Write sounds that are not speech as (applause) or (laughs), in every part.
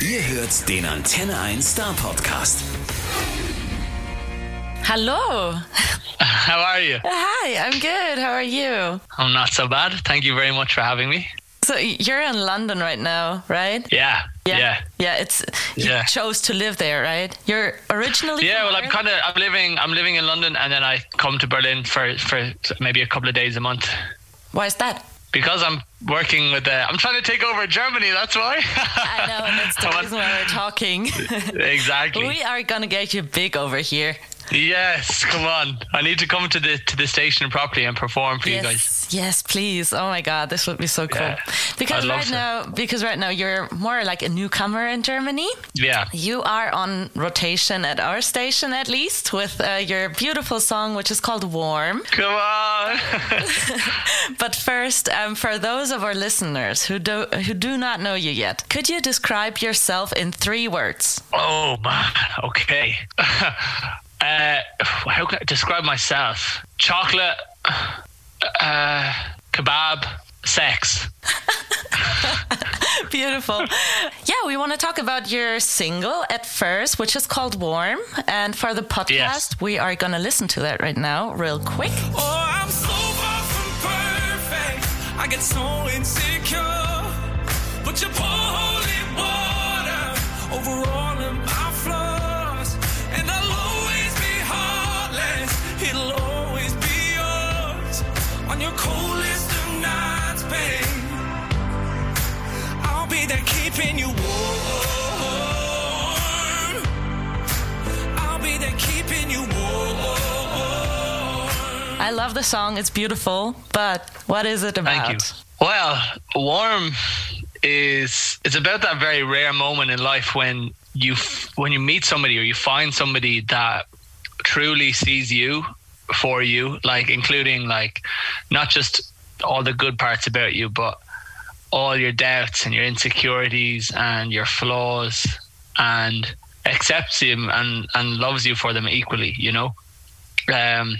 Ihr hört den Antenne 1 Star Podcast. Hello. How are you? Uh, hi, I'm good. How are you? I'm not so bad. Thank you very much for having me. So you're in London right now, right? Yeah. Yeah. Yeah, it's you Yeah. chose to live there, right? You're originally Yeah, from well, I'm kind of I'm living I'm living in London, and then I come to Berlin for for maybe a couple of days a month Why is that? Because I'm working with. Uh, I'm trying to take over Germany. That's why. (laughs) I know, and that's the reason why we're talking. exactly. (laughs) we are gonna get you big over here. Yes, come on. I need to come to the to the station properly and perform for you guys. Yes, yes, please. Oh my God, this would be so cool. Yeah, because right to. now, because right now you're more like a newcomer in Germany. Yeah. You are on rotation at our station, at least, with uh, your beautiful song, which is called "Warm." Come on. (laughs) But first, um, for those of our listeners who do who do not know you yet, could you describe yourself in three words? oh man. Okay. (laughs) uh, how can I describe myself? Chocolate. Uh, kebab. Sex. (laughs) Beautiful. yeah, we want to talk about your single at first, which is called "Warm," and for the podcast, Yes. we are gonna listen to that right now, real quick. Oh, I love the song; it's beautiful. But what is it about? Thank you. Well, warm is it's about that very rare moment in life when you when you meet somebody or you find somebody that truly sees you for you, like including like not just all the good parts about you, but all your doubts and your insecurities and your flaws and accepts him and, and loves you for them equally, you know? Um,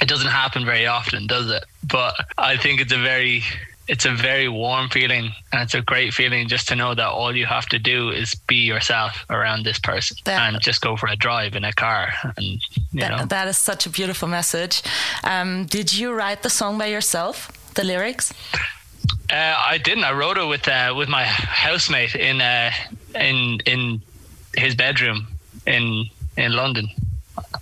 it doesn't happen very often, does it? But I think it's a very it's a very warm feeling and it's a great feeling just to know that all you have to do is be yourself around this person That- and just go for a drive in a car and you That, know that is such a beautiful message. Um, did you write the song by yourself? The lyrics? Uh, I didn't. I wrote it with uh, with my housemate in uh, in in his bedroom in in London.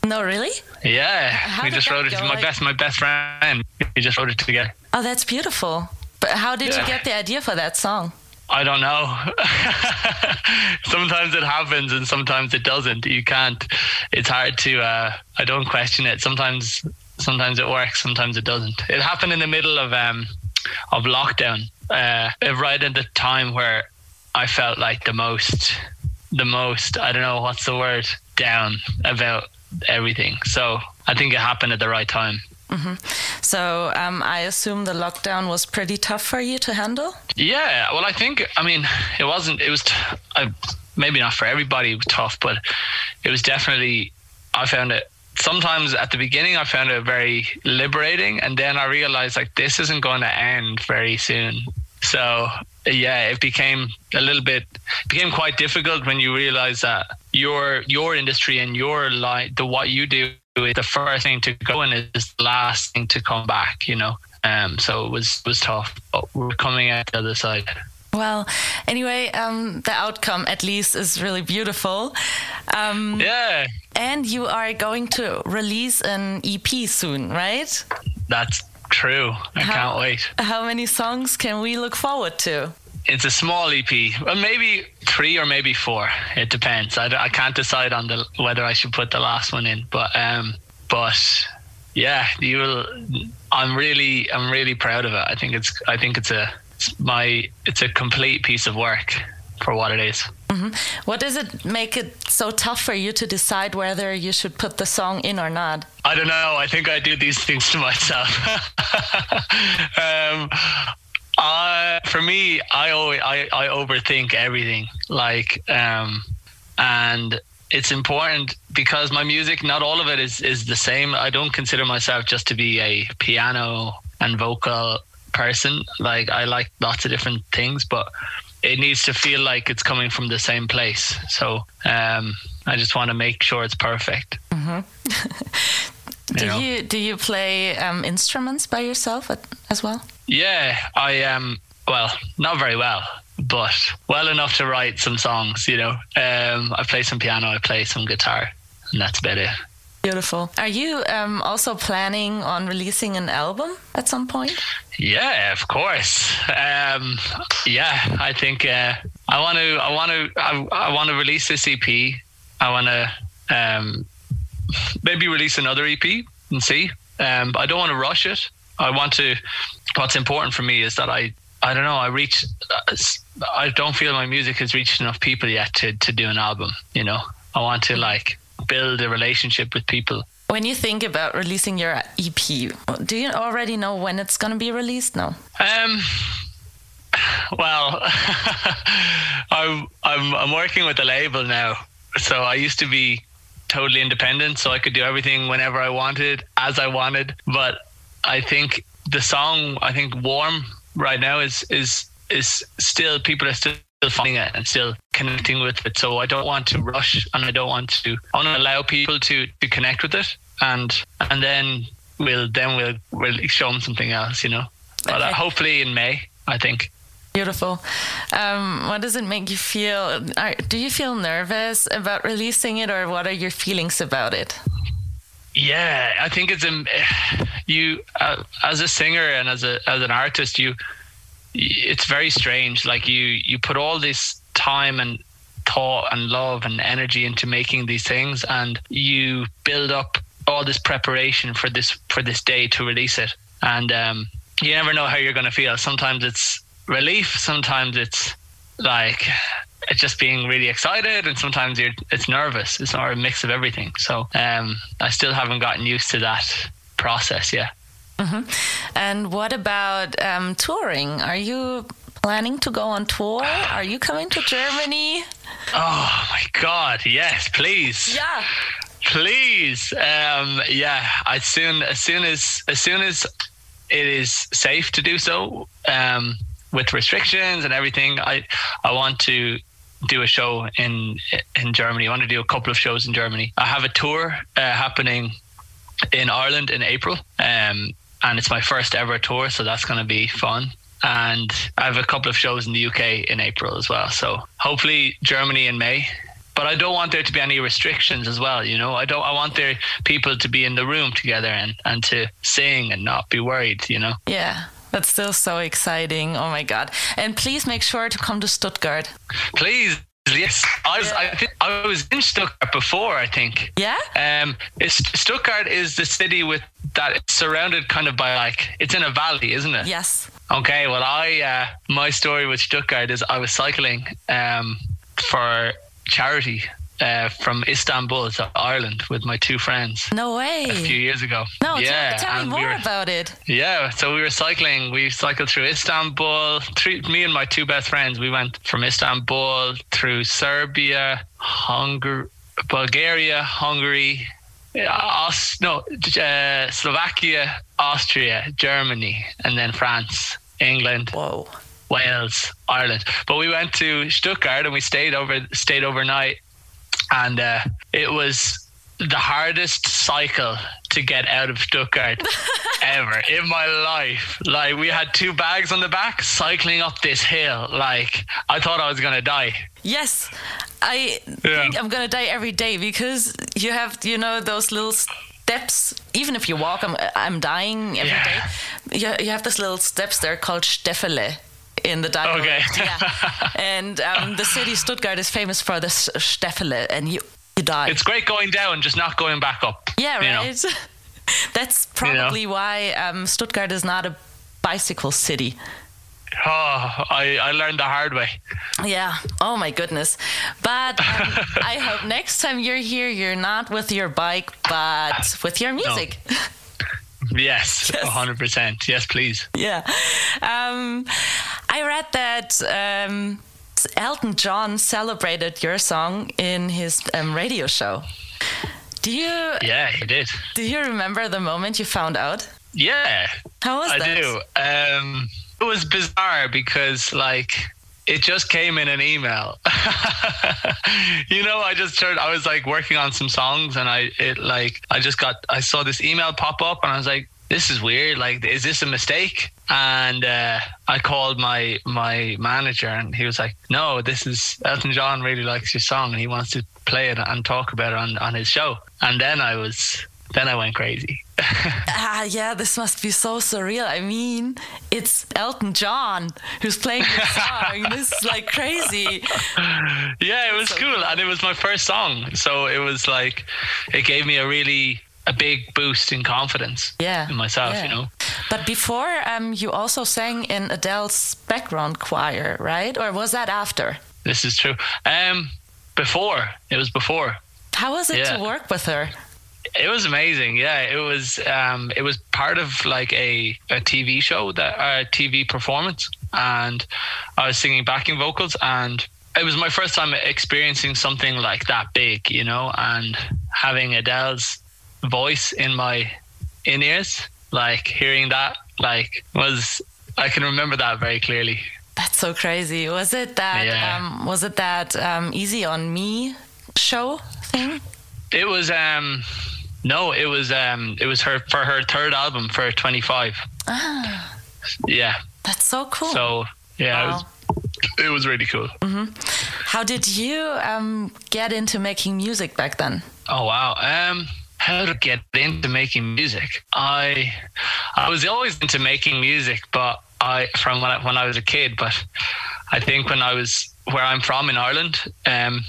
No, really? Yeah, How we just wrote it. go? My Like- best my best friend. We just wrote it together. Oh, that's beautiful. But how did you get the idea for that song? I don't know. (laughs) sometimes it happens and sometimes it doesn't. You can't. It's hard to. Uh, I don't question it. Sometimes, sometimes it works. Sometimes it doesn't. It happened in the middle of um of lockdown. Uh, right at the time where I felt like the most, the most. I don't know what's the word. Down about everything. So I think it happened at the right time. So um, I assume the lockdown was pretty tough for you to handle. Yeah, well, I think I mean it wasn't. It was t- I, maybe not for everybody. It was tough, but it was definitely. I found it sometimes at the beginning. I found it very liberating, and then I realized like this isn't going to end very soon. So yeah, it became a little bit became quite difficult when you realize that your your industry and your life, the what you do is the first thing to go and is the last thing to come back. You know. Um, so it was was tough, but we're coming out the other side. Well, anyway, um, the outcome at least is really beautiful. Um, Yeah, And you are going to release an EP soon, right? that's true. I How- can't wait. How many songs can we look forward to? It's a small EP, well, maybe three or maybe four. It depends. I, I can't decide on the whether I should put the last one in, but um, but yeah, you will. I'm really, I'm really proud of it. I think it's, I think it's a, it's my, it's a complete piece of work for what it is. What does it make it so tough for you to decide whether you should put the song in or not? I don't know. I think I do these things to myself. (laughs) um, I, for me, I always I, I overthink everything. Like, um, and it's important because my music, not all of it is is the same. I don't consider myself just to be a piano and vocal person. Like, I like lots of different things, but it needs to feel like it's coming from the same place. So um, I just want to make sure it's perfect. (laughs) Do know? you do you play um, instruments by yourself at, as well? Yeah, I am. Um, well, not very well, but well enough to write some songs. You know, um, I play some piano, I play some guitar, and that's about it. Beautiful. Are you um, also planning on releasing an album at some point? Yeah, of course. Um, yeah, I think uh, I want to. I want to. I, I want to release this EP. I want to um, maybe release another EP and see. Um, I don't want to rush it. I want to. What's important for me is that I. I don't know. I reach. I don't feel my music has reached enough people yet to to do an album. You know, I want to like build a relationship with people. When you think about releasing your EP, do you already know when it's going to be released? No. Um. Well, (laughs) I'm I'm I'm working with a label now. So I used to be totally independent, so I could do everything whenever I wanted, as I wanted. But I think the song, I think "Warm" right now is is is still people are still finding it and still connecting with it. So I don't want to rush, and I don't want to. I want to allow people to to connect with it, and and then we'll then we'll we'll show them something else, you know. But uh, hopefully in May, I think. Beautiful. Um, what does it make you feel? Are, do you feel nervous about releasing it, or what are your feelings about it? Yeah, I think it's um, (sighs) you uh, as a singer and as a as an artist, you it's very strange. Like you you put all this time and thought and love and energy into making these things, and you build up all this preparation for this for this day to release it, and um, you never know how you're going to feel. Sometimes it's relief, sometimes it's like it's just being really excited and sometimes you're it's nervous it's not a mix of everything so um i still haven't gotten used to that process yet And what about um, touring? Are you planning to go on tour? Are you coming to Germany? oh my god yes please Yeah. please um yeah as soon as soon as as soon as it is safe to do so um with restrictions and everything i i want to do a show in in germany i want to do a couple of shows in germany i have a tour uh, happening in ireland in april um and it's my first ever tour so that's going to be fun and i have a couple of shows in the uk in april as well so hopefully germany in may but I don't want there to be any restrictions as well. You know, I don't. I want there people to be in the room together and and to sing and not be worried. You know. Yeah. That's still so exciting. Oh my God. And please make sure to come to Stuttgart. Please, yes. I was. I think I was in Stuttgart before. I think. Yeah? Um, Stuttgart is the city with that it's surrounded kind of by like it's in a valley, isn't it? Yes. Okay, well, I uh, my story with Stuttgart is I was cycling um, for charity uh, from Istanbul to Ireland with my two friends No way. a few years ago. no, yeah, tell, tell me and we more were- about it. Yeah, so we were cycling. We cycled through Istanbul. Three, me and my two best friends. We went from Istanbul through Serbia, Hungary, Bulgaria, Hungary, Aus- no, uh, Slovakia, Austria, Germany, and then France, England, Whoa. Wales, Ireland. But we went to Stuttgart and we stayed over stayed overnight, and uh, it was the hardest cycle to get out of Stuttgart (laughs) ever in my life. Like we had two bags on the back, cycling up this hill. Like I thought I was gonna die. Yes, I Yeah. think I'm gonna die every day because you have, you know, those little steps. Even if you walk, I'm, I'm dying every Yeah. day. You, you have those little steps. They're called Stäffele in the dialect. Okay. yeah. (laughs) And um, the city Stuttgart is famous for the Stäffele, and you you die. It's great going down, just not going back up. yeah, you know? right. (laughs) That's probably why um, Stuttgart is not a bicycle city. Oh, I, I learned the hard way. Yeah. Oh my goodness. But um, (laughs) I hope next time you're here, you're not with your bike, but with your music. (laughs) Yes, Yes. hundred percent. Yes, please. yeah. Um, I read that um, Elton John celebrated your song in his um, radio show. Do you Yeah, he did. do you remember the moment you found out? Yeah, How was I that? do. Um, it was bizarre because, like, it just came in an email. (laughs) you know, I just turned. I was like working on some songs, and I it like I just got I saw this email pop up, and I was like, this is weird. Like, is this a mistake? And uh, I called my my manager, and he was like, no, this is Elton John really likes your song, and he wants to play it and talk about it on on his show. And then I was then I went crazy. (laughs) ah, yeah, this must be so surreal. I mean, it's Elton John who's playing your song. (laughs) this is like crazy. Yeah, it was so cool. cool, and it was my first song, so it was like it gave me a really a big boost in confidence. Yeah, in myself, yeah. you know. But before, um, you also sang in Adele's background choir, right? Or was that after? This is true. Um, before it was before. How was it yeah. to work with her? It was amazing. Yeah, it was. Um, it was part of like a, a TV show that a TV performance, and I was singing backing vocals, and it was my first time experiencing something like that big, you know, and having Adele's voice in my in ears, like hearing that, like was I can remember that very clearly. That's so crazy. Was it that? Yeah. Um, was it that um, Easy on Me show thing? It was. Um, no, it was um it was her for her third album for 25. Ah. Yeah. That's so cool. So, yeah, wow. it, was, it was really cool. Mm-hmm. How did you um get into making music back then? Oh wow. Um how to get into making music. I I was always into making music, but I from when I, when I was a kid, but I think when I was where I'm from in Ireland, um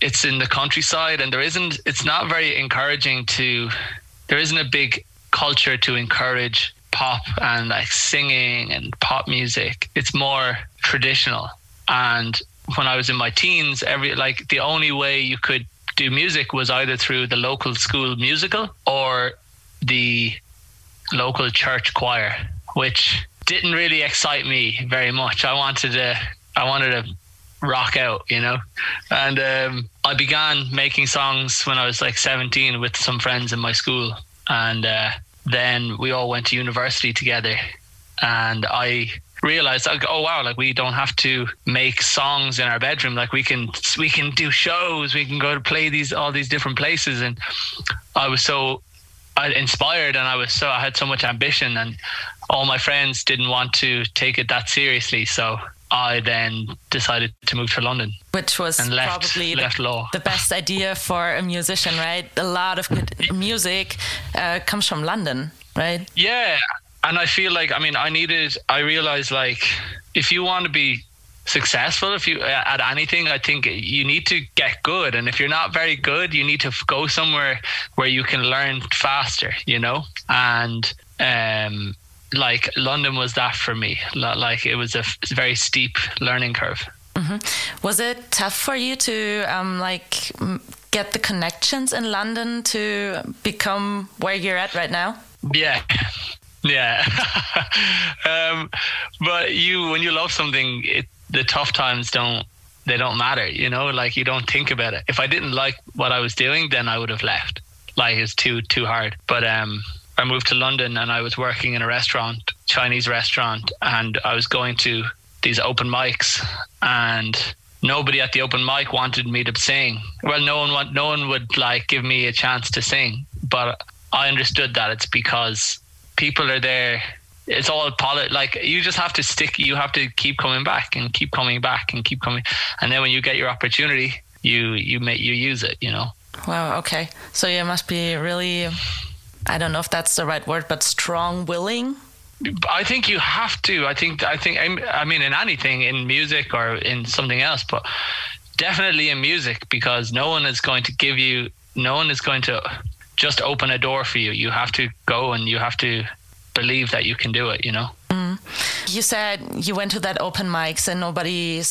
it's in the countryside and there isn't it's not very encouraging to there isn't a big culture to encourage pop and like singing and pop music it's more traditional and when i was in my teens every like the only way you could do music was either through the local school musical or the local church choir which didn't really excite me very much i wanted to i wanted to rock out, you know. And um, I began making songs when I was like 17 with some friends in my school. And uh, then we all went to university together. And I realized like oh wow like we don't have to make songs in our bedroom like we can we can do shows we can go to play these all these different places and i was so inspired and i was so i had so much ambition and all my friends didn't want to take it that seriously so I then decided to move to London. Which was left, probably left the, the, best idea for a musician, right? A lot of good (laughs) music uh, comes from London, right? Yeah. And I feel like, I mean, I needed, I realized like, if you want to be successful if you at anything i think you need to get good and if you're not very good you need to go somewhere where you can learn faster you know and um like London was that for me. Like it was a very steep learning curve. Mm-hmm. Was it tough for you to um, like get the connections in London to become where you're at right now? Yeah, yeah. (laughs) um, but you, when you love something, it, the tough times don't they don't matter. You know, like you don't think about it. If I didn't like what I was doing, then I would have left. Like it's too too hard. But um, I moved to London and I was working in a restaurant, Chinese restaurant, and I was going to these open mics and nobody at the open mic wanted me to sing. Well, no one want, no one would like give me a chance to sing, but I understood that it's because people are there. It's all polit. Like you just have to stick. You have to keep coming back and keep coming back and keep coming. And then when you get your opportunity, you you make you use it. You know. Wow. Okay. So you must be really I don't know if that's the right word, but strong willing. I think you have to. I think. I think. I mean, in anything, in music or in something else, but definitely in music, because no one is going to give you. No one is going to just open a door for you. You have to go and you have to believe that you can do it. You know. Mm. You said you went to that open mics and nobody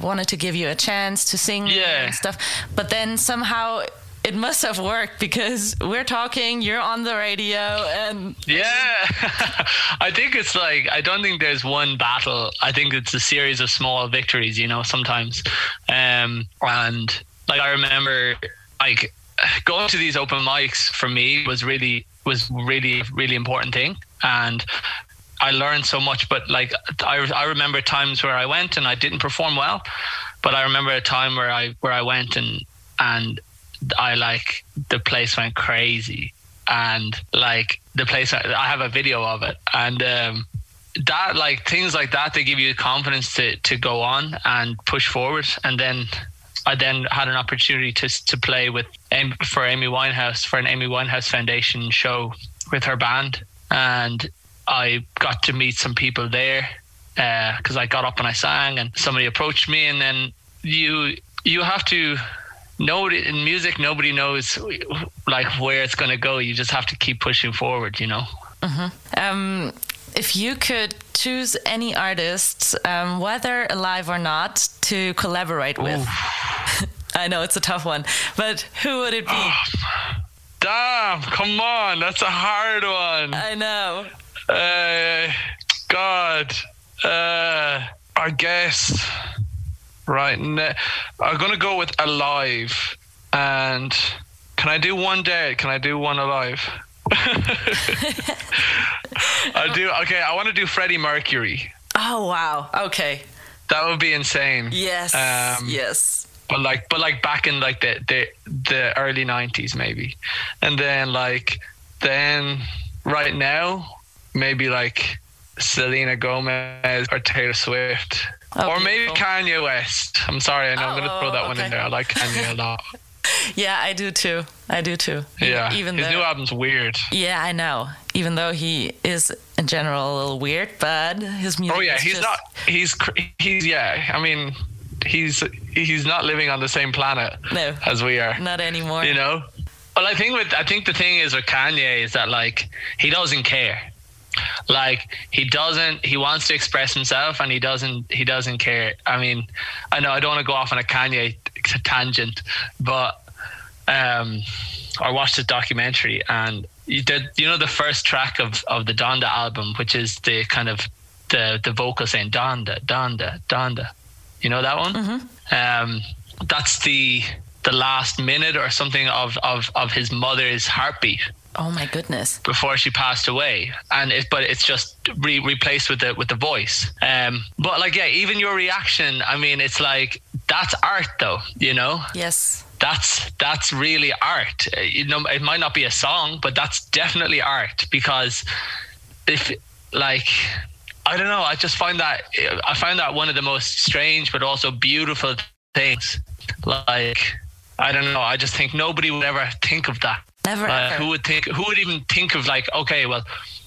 wanted to give you a chance to sing yeah. and stuff, but then somehow it must have worked because we're talking, you're on the radio, and yeah, (laughs) I think it's like I don't think there's one battle. I think it's a series of small victories. You know, sometimes, um, and like I remember, like going to these open mics for me was really was really really important thing, and I learned so much. But like I, I remember times where I went and I didn't perform well, but I remember a time where I where I went and and I like the place went crazy. And like the place I have a video of it. And um that like things like that they give you the confidence to to go on and push forward. And then I then had an opportunity to to play with for Amy Winehouse for an Amy Winehouse Foundation show with her band. And I got to meet some people there because uh, I got up and I sang and somebody approached me. And then you you have to know in music nobody knows like where it's going to go. You just have to keep pushing forward you know? Mm-hmm. um, if you could choose any artist um, whether alive or not to collaborate with (laughs) i know it's a tough one but who would it be oh, damn come on that's a hard one i know uh, god uh, i guess Right. I'm going to go with alive. And can I do one dead? Can I do one alive? (laughs) I do. Okay. I want to do Freddie Mercury. Oh, wow. Okay. That would be insane. Yes. Um, yes. But like, but like back in like the, the, the early nineties, maybe. And then like, then right now, maybe like Selena Gomez or Taylor Swift. Oh, or maybe Kanye West. I'm sorry, I know oh, I'm going to throw that okay. one in there. I like Kanye a (laughs) lot. yeah, I do too. I do too. Yeah, even his though, new album's weird. Yeah, I know. Even though he is in general a little weird, but his music. Oh yeah, he's just... not. He's he's yeah. I mean, he's he's not living on the same planet no, as we are. Not anymore. You know. Well, I think with I think the thing is with Kanye is that like he doesn't care like he doesn't he wants to express himself and he doesn't he doesn't care i mean i know i don't want to go off on a kanye tangent but um i watched a documentary and you did you know the first track of of the donda album which is the kind of the the vocal saying donda donda donda you know that one mm-hmm. um that's the the last minute or something of of of his mother's heartbeat Oh my goodness! Before she passed away, and it, but it's just re- replaced with the with the voice. Um, but like yeah, even your reaction. I mean, it's like that's art, though. You know. Yes. That's that's really art. Uh, you know, it might not be a song, but that's definitely art because if like I don't know, I just find that I find that one of the most strange but also beautiful things. Like I don't know, I just think nobody would ever think of that Never uh, Who would think? Who would even think of like, okay, well,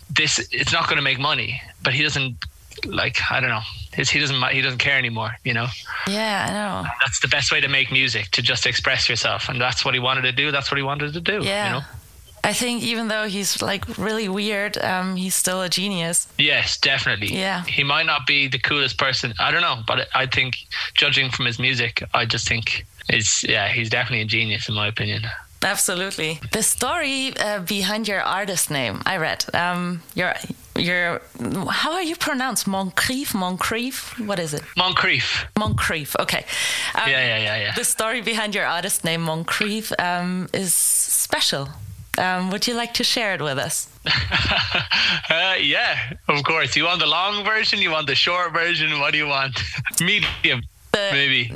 this it's not going to make money, but he doesn't like I don't know. His, he doesn't he doesn't care anymore. You know. Yeah, I know. That's the best way to make music to just express yourself, and that's what he wanted to do. That's what he wanted to do. Yeah. You know? I think even though he's like really weird, um, he's still a genius. Yes, definitely. Yeah. He might not be the coolest person. I don't know, but I think judging from his music, I just think it's yeah, he's definitely a genius in my opinion. Absolutely. The story uh, behind your artist name, I read. Um, your your how are you pronounced? Moncrieff, Moncrieff. What is it? Moncrieff. Moncrieff. Okay. Um, yeah, yeah, yeah, yeah. The story behind your artist name, Moncrieff, um, is special. Um, would you like to share it with us? (laughs) uh, yeah, of course. You want the long version? You want the short version? What do you want? (laughs) medium, the maybe.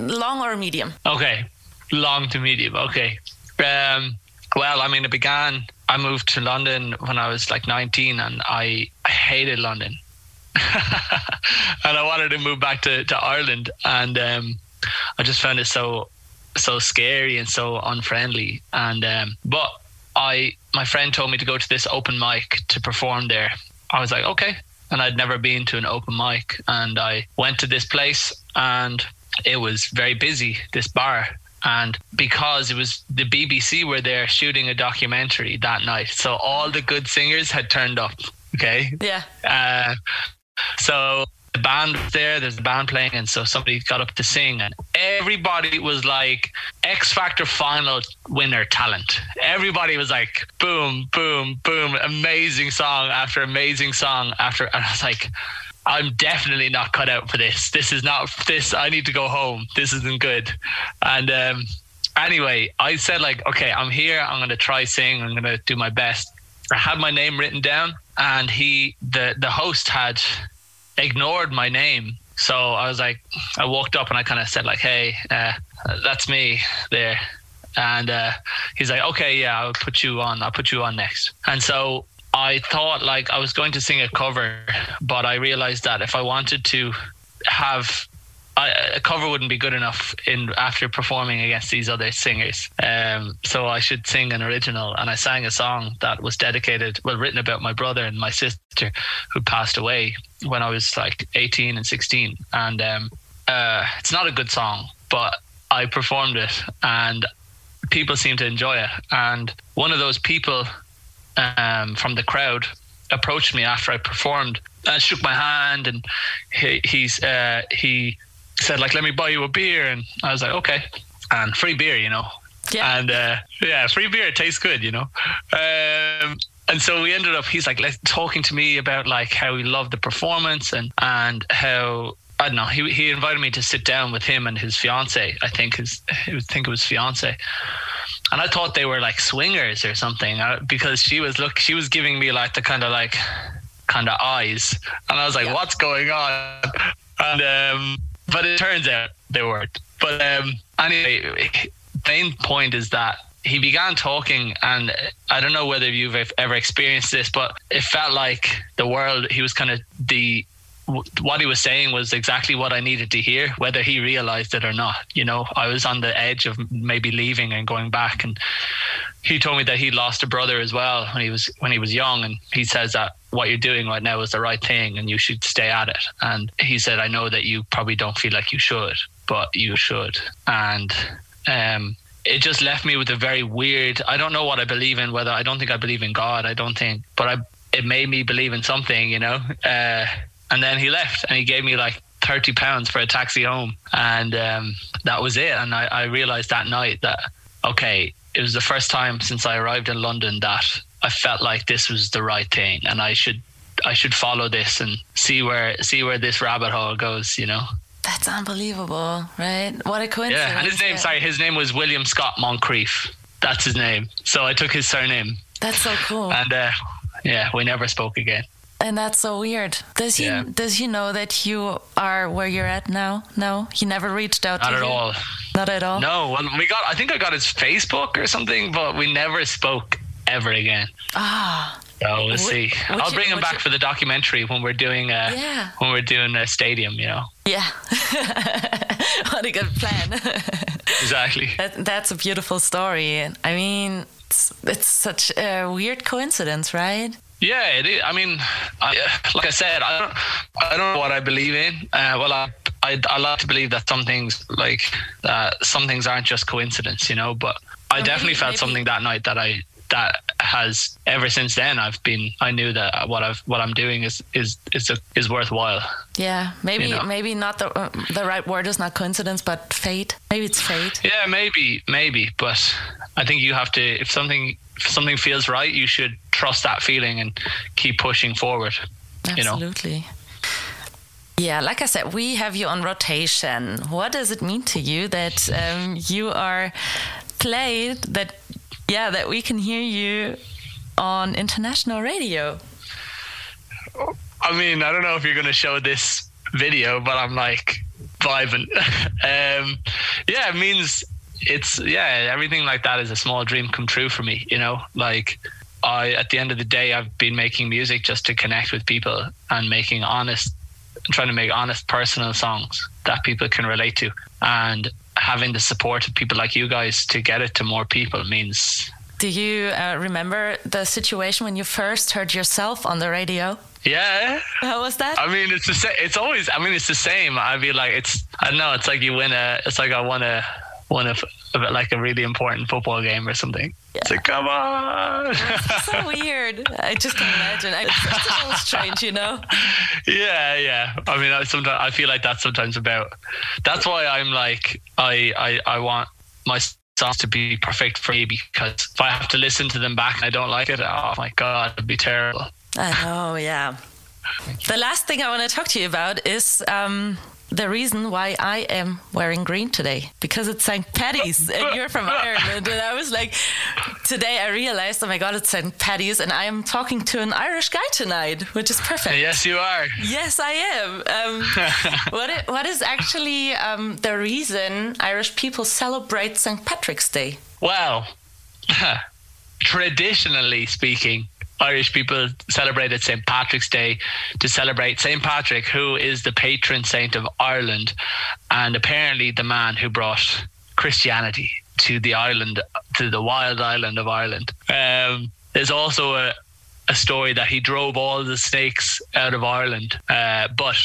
Long or medium? Okay, long to medium. Okay. Um, well, I mean, it began. I moved to London when I was like 19, and I, I hated London, (laughs) and I wanted to move back to, to Ireland, and um, I just found it so so scary and so unfriendly. And um, but I, my friend told me to go to this open mic to perform there. I was like, okay, and I'd never been to an open mic, and I went to this place, and it was very busy. This bar, and because it was the BBC were there shooting a documentary that night, so all the good singers had turned up. Okay. Yeah. Uh, so the band was there. There's a band playing, and so somebody got up to sing, and everybody was like X Factor final winner talent. Everybody was like, boom, boom, boom, amazing song after amazing song after, and I was like I'm definitely not cut out for this. This is not this. I need to go home. This isn't good. And um, anyway, I said like, okay, I'm here. I'm gonna try sing. I'm gonna do my best. I had my name written down, and he the the host had ignored my name. So I was like, I walked up and I kind of said like, "Hey, uh, that's me there," and uh, he's like, "Okay, yeah, I'll put you on. I'll put you on next." And so I thought like I was going to sing a cover, but I realized that if I wanted to have I, a cover wouldn't be good enough in after performing against these other singers. Um, so I should sing an original, and I sang a song that was dedicated, well, written about my brother and my sister who passed away when I was like 18 and 16. And um, uh, it's not a good song, but I performed it, and people seemed to enjoy it. And one of those people um, from the crowd approached me after I performed and shook my hand, and he, he's uh, he said like, "Let me buy you a beer," and I was like, "Okay," and free beer, you know. Yeah. And uh, yeah, free beer tastes good, you know. Um, and so we ended up. He's like talking to me about like how he loved the performance and and how I don't know. He he invited me to sit down with him and his fiance. I think his I think it was fiance. And I thought they were like swingers or something uh, because she was look. She was giving me like the kind of like kind of eyes, and I was like, Yeah. "What's going on?" And um, but it turns out they weren't. But um, anyway, the main point is that he began talking, and I don't know whether you've ever experienced this, but it felt like the world. He was kind of the what he was saying was exactly what I needed to hear, whether he realized it or not. You know, I was on the edge of maybe leaving and going back, and he told me that he lost a brother as well when he was when he was young, and he says that what you're doing right now is the right thing, and you should stay at it. And he said, I know that you probably don't feel like you should, but you should. And um, it just left me with a very weird. I don't know what I believe in. Whether I don't think I believe in God. I don't think, but I it made me believe in something, you know. Uh, and then he left, and he gave me like thirty pounds for a taxi home, and um, that was it. And I, I realized that night that okay, it was the first time since I arrived in London that I felt like this was the right thing, and I should I should follow this and see where see where this rabbit hole goes. You know. That's unbelievable, right? What a coincidence. Yeah, and his name, sorry, his name was William Scott Moncrieff. That's his name. So I took his surname, That's so cool. and uh, yeah, we never spoke again. And that's so weird. Does he Yeah. does he know that you are where you're at now? No, he never reached out Not to at you. all. Not at all. No, well, we got. I think I got his Facebook or something, but we never spoke ever again. Ah, So we'll see. would I'll you- bring him back you- for the documentary when we're doing. Uh, Yeah. When we're doing a stadium, you know. yeah. (laughs) what a good plan. (laughs) Exactly. that, that's a beautiful story. I mean, it's, it's such a weird coincidence, right? Yeah, it is. I mean, I, like I said, I don't, I don't know what I believe in. Uh, well, I, I, I like to believe that some things, like uh, some things, aren't just coincidence, you know. But I Or definitely maybe- felt maybe- something that night that I that has ever since then. I've been. I knew that what I've what I'm doing is is is a, is worthwhile. Yeah, maybe You know. maybe not the uh, the right word is not coincidence, but fate. Maybe it's fate. Yeah, maybe, maybe, but I think you have to. If something if something feels right, you should trust that feeling and keep pushing forward. You know. Absolutely. Yeah, like I said, we have you on rotation. What does it mean to you that um, you are played? That yeah, that we can hear you on international radio. I mean, I don't know if you're going to show this video, but I'm like vibing. (laughs) um, yeah, it means it's yeah, everything like that is a small dream come true for me. You know, like I at the end of the day, I've been making music just to connect with people and making honest, trying to make honest personal songs that people can relate to, and having the support of people like you guys to get it to more people means Do you uh, remember the situation when you first heard yourself on the radio? yeah. How was that? I mean, it's the same. It's always. I mean, it's the same. I'd be like, it's. I don't know. It's like you win a. It's like I won a. Won a, like a really important football game or something. It's like, come on. so (laughs) weird. I just can imagine. I- It's a little strange, you know. yeah, yeah. I mean, I sometimes I feel like that's sometimes about. That's why I'm like, I, I, I want my songs to be perfect for me because if I have to listen to them back and I don't like it, oh my god, it'd be terrible. I know, yeah. The last thing I want to talk to you about is um, the reason why I am wearing green today because it's St. Patty's and you're from (laughs) Ireland. And I was like, today I realized, oh my God, it's St. Patty's and I am talking to an Irish guy tonight, which is perfect. Yes, you are. Yes, I am. Um, (laughs) what, i- what is actually um, the reason Irish people celebrate St. Patrick's Day? Well, (laughs) traditionally speaking, Irish people celebrated St. Patrick's Day to celebrate St. Patrick, who is the patron saint of Ireland, and apparently the man who brought Christianity to the island, to the wild island of Ireland. Um, there's also a, a story that he drove all the snakes out of Ireland, uh, but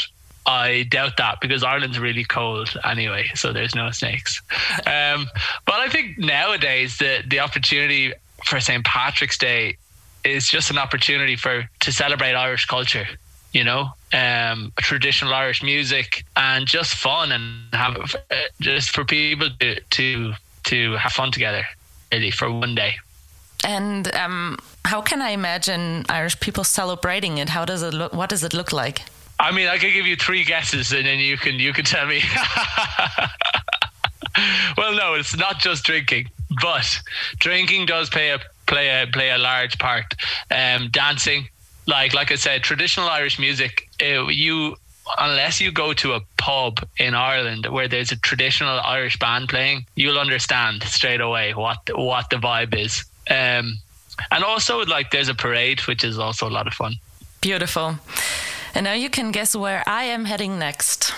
I doubt that because Ireland's really cold anyway, so there's no snakes. Um, but I think nowadays the the opportunity for St. Patrick's Day is just an opportunity for to celebrate Irish culture. You know, um, traditional Irish music and just fun and have uh, just for people to to to have fun together, really for one day. And um, how can I imagine Irish people celebrating it? How does it look? What does it look like? I mean, I could give you three guesses, and then you can you can tell me. (laughs) well, no, it's not just drinking, but drinking does play a play a play a large part. Um, dancing, like like I said, traditional Irish music. Uh, you unless you go to a pub in Ireland where there's a traditional Irish band playing, you'll understand straight away what what the vibe is. Um, and also, like, there's a parade, which is also a lot of fun. Beautiful. And now you can guess where I am heading next.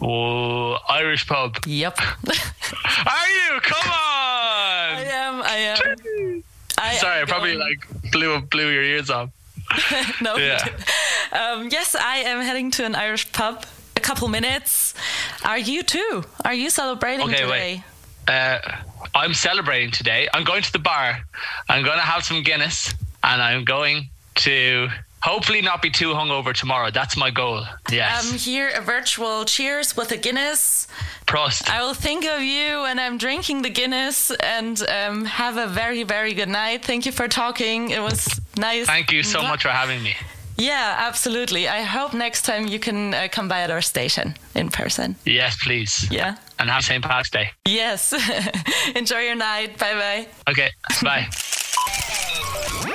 Oh, Irish pub. Yep. (laughs) Are you? Come on. I am. I am. I Sorry, I probably like blew blew your ears off. (laughs) no. Yeah. Um, yes, I am heading to an Irish pub. A couple minutes. Are you too? Are you celebrating Okay, today? wait. Uh, I'm celebrating today. I'm going to the bar. I'm going to have some Guinness, and I'm going to hopefully not be too hungover tomorrow. That's my goal. Yes. Um, here a virtual cheers with a Guinness. Prost. I will think of you when I'm drinking the Guinness and um, have a very, very good night. Thank you for talking. It was nice. Thank you so much for having me. Yeah, absolutely. I hope next time you can uh, come by at our station in person. Yes, please. Yeah. And have St. Patrick's Day. Yes. (laughs) Enjoy your night. Bye bye. Okay. Bye. (laughs)